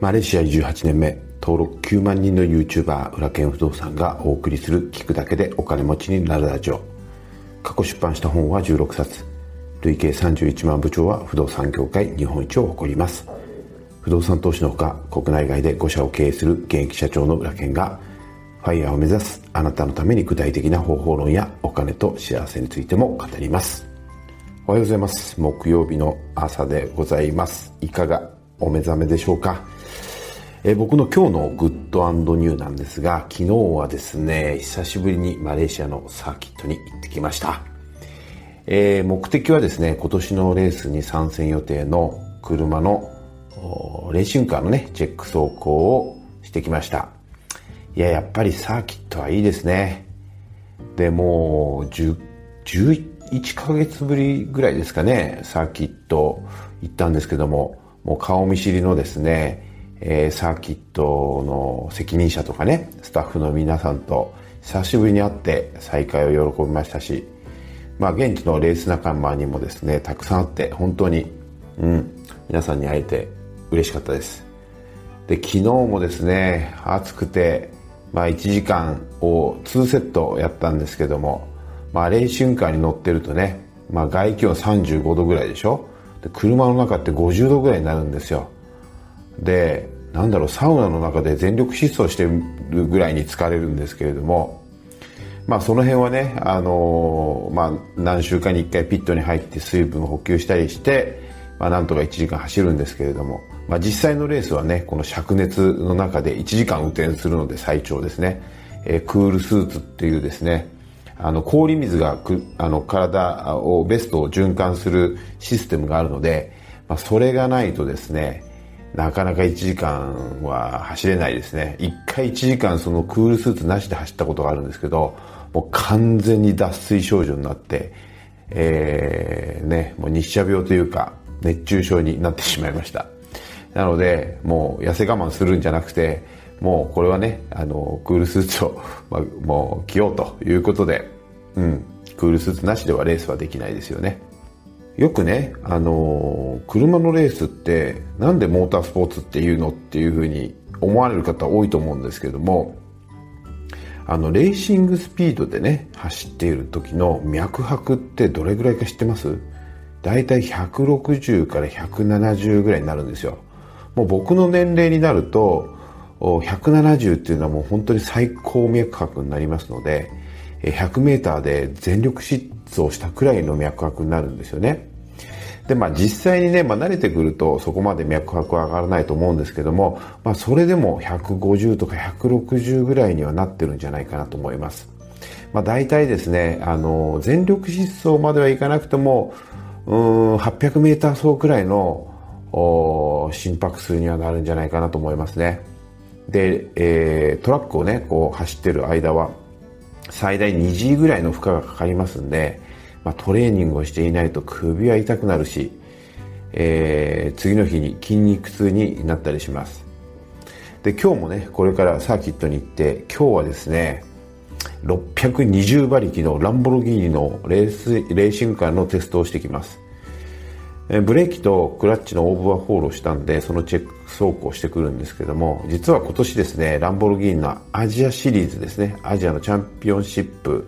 マレーシア18年目登録9万人の YouTuber 裏剣不動産がお送りする聞くだけでお金持ちになるラジオ。過去出版した本は16冊。累計31万部長は不動産業界日本一を誇ります。不動産投資のほか国内外で5社を経営する現役社長の裏剣がファイヤーを目指すあなたのために具体的な方法論やお金と幸せについても語ります。おはようございます。木曜日の朝でございます。いかがお目覚めでしょうか？えー、僕の今日のグッドニューなんですが、昨日はですね、久しぶりにマレーシアのサーキットに行ってきました。えー、目的はですね、今年のレースに参戦予定の車のレーシングカーのね、チェック走行をしてきました。いや、やっぱりサーキットはいいですね。で、もう、10、11ヶ月ぶりぐらいですかね、サーキット行ったんですけども、もう顔見知りのですね、えー、サーキットの責任者とかね、スタッフの皆さんと久しぶりに会って再会を喜びましたし、まあ現地のレース仲間にもですね、たくさん会って本当に、うん、皆さんに会えて嬉しかったです。で、昨日もですね、暑くて、まあ1時間を2セットやったんですけども、まあレーシングカーに乗ってるとね、まあ外気温35度ぐらいでしょ？で車の中って50度ぐらいになるんですよ。でなんだろうサウナの中で全力疾走してるぐらいに疲れるんですけれどもまあその辺はね、あのー、まあ、何週間に1回ピットに入って水分補給したりして、まあ、なんとか1時間走るんですけれども、まあ、実際のレースはねこの灼熱の中で1時間運転するので最長ですね、えー、クールスーツっていうですねあの氷水がくあの体をベストを循環するシステムがあるので、まあ、それがないとですねなかなか1時間は走れないですね。1回1時間そのクールスーツなしで走ったことがあるんですけど、もう完全に脱水症状になって、えー、ね、もう日射病というか、熱中症になってしまいました。なので、もう痩せ我慢するんじゃなくて、もうこれはね、あの、クールスーツを、ま、もう着ようということで、うん、クールスーツなしではレースはできないですよね。よくね、あのー、車のレースってなんでモータースポーツっていうのっていうふうに思われる方多いと思うんですけども、あの、レーシングスピードでね、走っている時の脈拍ってどれぐらいか知ってます？大体160から170ぐらいになるんですよ。もう僕の年齢になると、170っていうのはもう本当に最高脈拍になりますので、100メーターで全力疾走したくらいの脈拍になるんですよね。で、まあ実際にね、まあ慣れてくるとそこまで脈拍は上がらないと思うんですけども、まあそれでも150とか160ぐらいにはなってるんじゃないかなと思います。まあ大体ですね、あの、全力疾走まではいかなくても、うん、800メーター走くらいの心拍数にはなるんじゃないかなと思いますね。で、えー、トラックをね、こう走ってる間は、最大2 g ぐらいの負荷がかかりますんで、まあ、トレーニングをしていないと首は痛くなるし、えー、次の日に筋肉痛になったりします。で、今日もね、これからサーキットに行って、今日はですね、620馬力のランボルギーニのレース、レーシングカーのテストをしてきます。ブレーキとクラッチのオーバーホールをしたんで、そのチェック走行してくるんですけども、実は今年ですね、ランボルギーニのアジアシリーズですね、アジアのチャンピオンシップ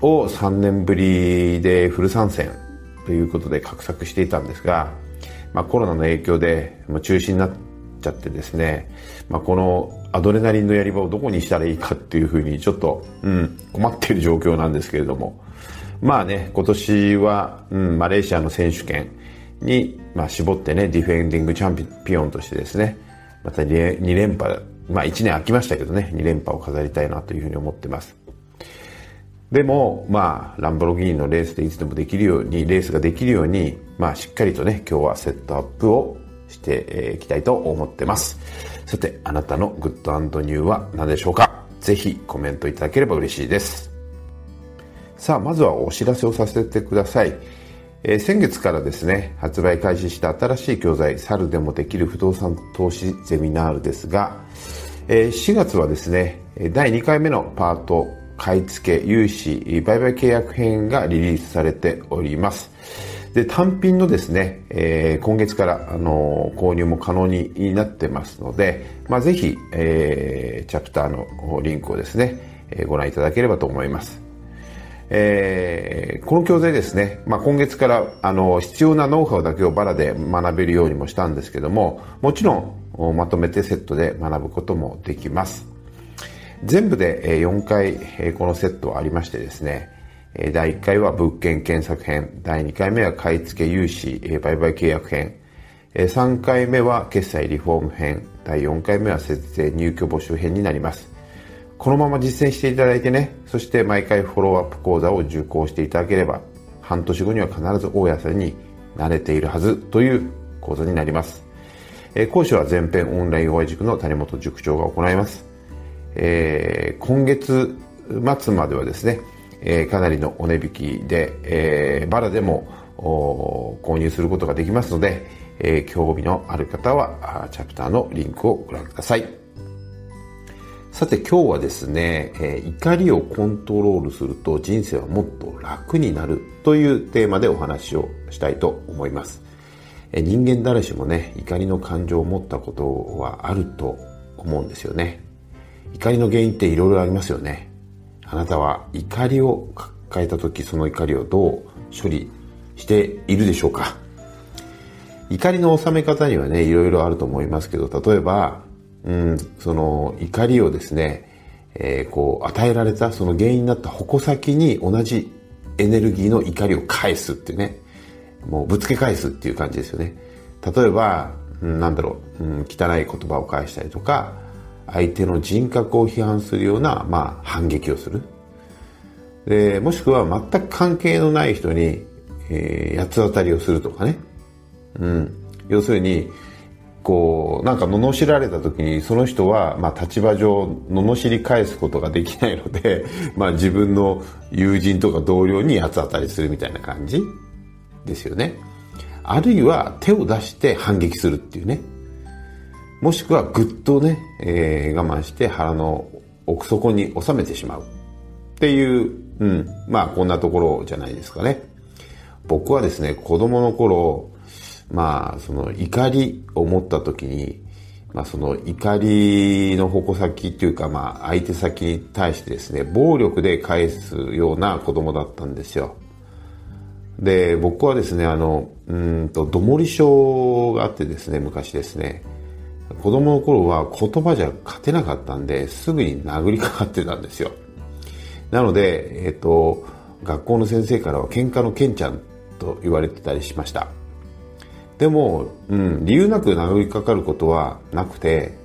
を3年ぶりでフル参戦ということで画策していたんですが、まあ、コロナの影響で中止になっちゃってですね、まあ、このアドレナリンのやり場をどこにしたらいいかっていうふうにちょっと、うん、困っている状況なんですけれども、まあね、今年は、うん、マレーシアの選手権に、まあ、絞ってね、ディフェンディングチャンピオンとしてですね、また 2, 2連覇、まあ1年空きましたけどね、2連覇を飾りたいなというふうに思ってます。でも、まあ、ランボルギーニのレースでいつでもできるように、レースができるように、まあ、しっかりとね、今日はセットアップをしていきたいと思ってます。さて、あなたのグッドニューは何でしょうか？ぜひコメントいただければ嬉しいです。さあ、まずはお知らせをさせてください。えー、先月からですね、発売開始した新しい教材、猿でもできる不動産投資ゼミナールですが、えー、4月はですね、第2回目のパート買い付け、融資、売買契約編がリリースされております。で、単品のですね、えー、今月から、あの購入も可能になってますので、まあ、ぜひ、えー、チャプターのリンクをですね、えー、ご覧いただければと思います。えー、この教材ですね、まあ、今月からあの必要なノウハウだけをバラで学べるようにもしたんですけどももちろんまとめてセットで学ぶこともできます全部で4回このセットありましてですね第1回は物件検索編第2回目は買い付け融資売買契約編3回目は決済リフォーム編第4回目は節税入居募集編になりますこのまま実践していただいてね、そして毎回フォローアップ講座を受講していただければ、半年後には必ず大家さんに慣れているはずという講座になります。講師は全編オンライン応援塾の谷本塾長が行います。えー、今月末まではですね、えー、かなりのお値引きで、えー、バラでも購入することができますので、えー、興味のある方はチャプターのリンクをご覧ください。さて今日はですね、えー、怒りをコントロールすると人生はもっと楽になるというテーマでお話をしたいと思います。えー、人間誰しもね、怒りの感情を持ったことはあると思うんですよね。怒りの原因っていろいろありますよね。あなたは怒りを抱えた時その怒りをどう処理しているでしょうか怒りの収め方にはね、いろいろあると思いますけど、例えば、うん、その怒りをですね、えー、こう与えられたその原因になった矛先に同じエネルギーの怒りを返すってね、もうぶつけ返すっていう感じですよね。例えば、うん、なんだろう、うん、汚い言葉を返したりとか、相手の人格を批判するような、まあ、反撃をする。で、もしくは全く関係のない人に、えー、八つ当たりをするとかね。うん。要するに、こうなんか罵られた時にその人は、まあ、立場上罵り返すことができないので、まあ、自分の友人とか同僚に八つ当たりするみたいな感じですよねあるいは手を出して反撃するっていうねもしくはぐっとね、えー、我慢して腹の奥底に収めてしまう。っていう、うん、まあこんなところじゃないですかね。僕はですね子供の頃まあ、その怒りを持った時に、まあ、その怒りの矛先っていうか、まあ、相手先に対してですね、暴力で返すような子供だったんですよ。で、僕はですね、あの、うんと、どもり症があってですね、昔ですね、子供の頃は言葉じゃ勝てなかったんで、すぐに殴りかかってたんですよ。なので、えっ、と、学校の先生からは喧嘩のケンちゃんと言われてたりしました。でも、うん、理由なく殴りかかることはなくて、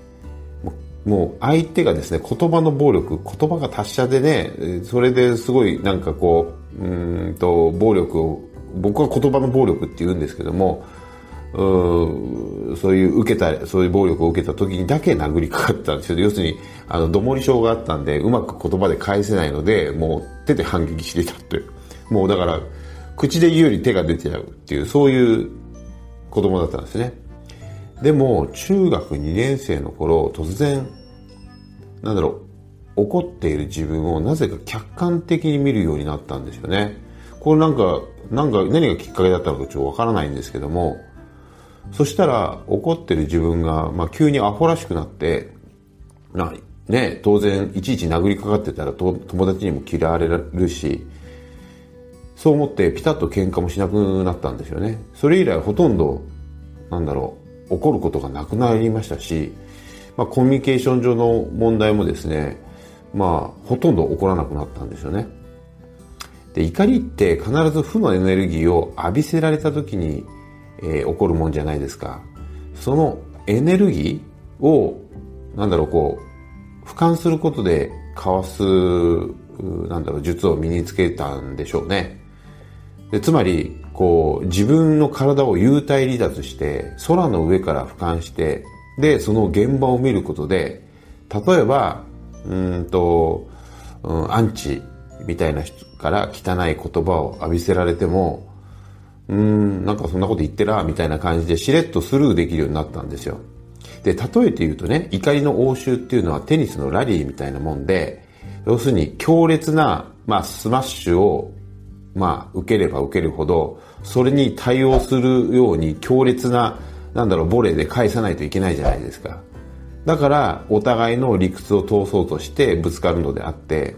もう相手がですね、言葉の暴力、言葉が達者でね、それですごいなんかこう、うんと、暴力を、僕は言葉の暴力って言うんですけども、うそういう受けた、そういう暴力を受けた時にだけ殴りかかったんですよ。要するに、あの、どもり症があったんで、うまく言葉で返せないので、もう手で反撃してたって。もうだから、口で言うより手が出てちゃうっていう、そういう子供だったんですね。でも、中学2年生の頃、突然、なんだろう、怒っている自分をなぜか客観的に見るようになったんですよね。これなんか、なんか何がきっかけだったのかちょっとわからないんですけども、そしたら怒ってる自分が、まあ、急にアホらしくなって、なね、当然いちいち殴りかかってたら友達にも嫌われるし、そう思ってピタッと喧嘩もしなくなったんですよね。それ以来ほとんど、なんだろう、怒ることがなくなりましたし、まあコミュニケーション上の問題もですね、まあほとんど起こらなくなったんですよね。で、怒りって必ず負のエネルギーを浴びせられた時に、えー、起こるもんじゃないですか。そのエネルギーを、なんだろう、こう、俯瞰することでかわす、なんだろう、術を身につけたんでしょうね。でつまり、こう、自分の体を幽体離脱して、空の上から俯瞰して、で、その現場を見ることで、例えば、うんと、うん、アンチみたいな人から汚い言葉を浴びせられても、うん、なんかそんなこと言ってら、みたいな感じでしれっとスルーできるようになったんですよ。で、例えて言うとね、怒りの応酬っていうのはテニスのラリーみたいなもんで、要するに強烈な、まあ、スマッシュをまあ、受ければ受けるほど、それに対応するように強烈ななんだろうボレーで返さないといけないじゃないですかだからお互いの理屈を通そうとしてぶつかるのであって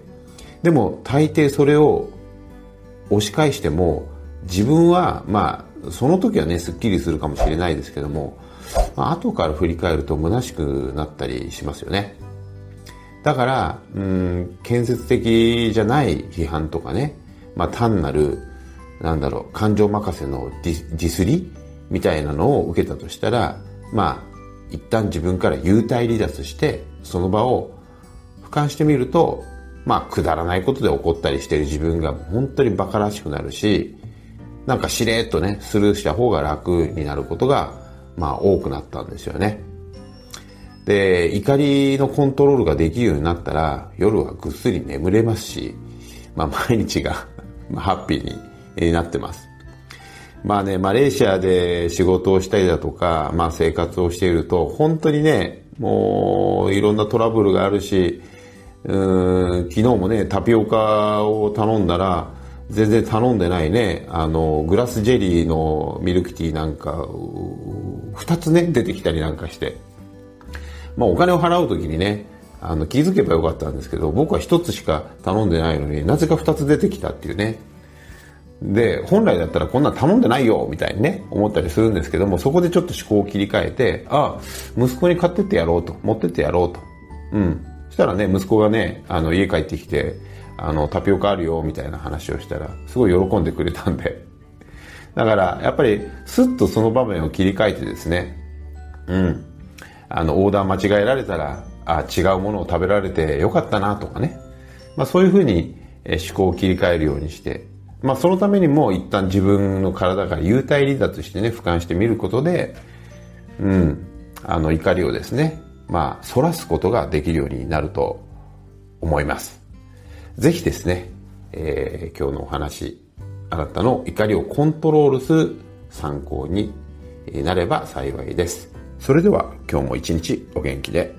でも大抵それを押し返しても自分はまあその時はねすっきりするかもしれないですけども、まあ、後から振り返ると虚しくなったりしますよね。だからうん建設的じゃない批判とかね、まあ、単なるなんだろう感情任せのディスりみたいなのを受けたとしたらまあ一旦自分から幽体離脱してその場を俯瞰してみるとまあくだらないことで怒ったりしてる自分が本当に馬鹿らしくなるしなんかしれっとねスルーした方が楽になることがまあ多くなったんですよね。で怒りのコントロールができるようになったら夜はぐっすり眠れますし、まあ、毎日が ハッピーになってます。まあね、マレーシアで仕事をしたりだとか、まあ生活をしていると、本当にね、もういろんなトラブルがあるし、うん昨日もね、タピオカを頼んだら、全然頼んでないね、あの、グラスジェリーのミルクティーなんか、二つね、出てきたりなんかして。まあお金を払うときにね、あの、気づけばよかったんですけど、僕は一つしか頼んでないのになぜか二つ出てきたっていうね。で、本来だったらこんなん頼んでないよみたいにね、思ったりするんですけども、そこでちょっと思考を切り替えて、ああ、息子に買ってってやろうと、持ってってやろうと。うん。そしたらね、息子がね、あの、家帰ってきて、あの、タピオカあるよみたいな話をしたら、すごい喜んでくれたんで。だから、やっぱり、スッとその場面を切り替えてですね、うん。あの、オーダー間違えられたら、あ違うものを食べられてよかったなとかね。まあそういうふうに思考を切り替えるようにして、まあそのためにも一旦自分の体から幽体離脱してね、俯瞰してみることで、うん、あの怒りをですね、まあ、反らすことができるようになると思います。ぜひですね、えー、今日のお話、あなたの怒りをコントロールする参考になれば幸いです。それでは今日も一日お元気で。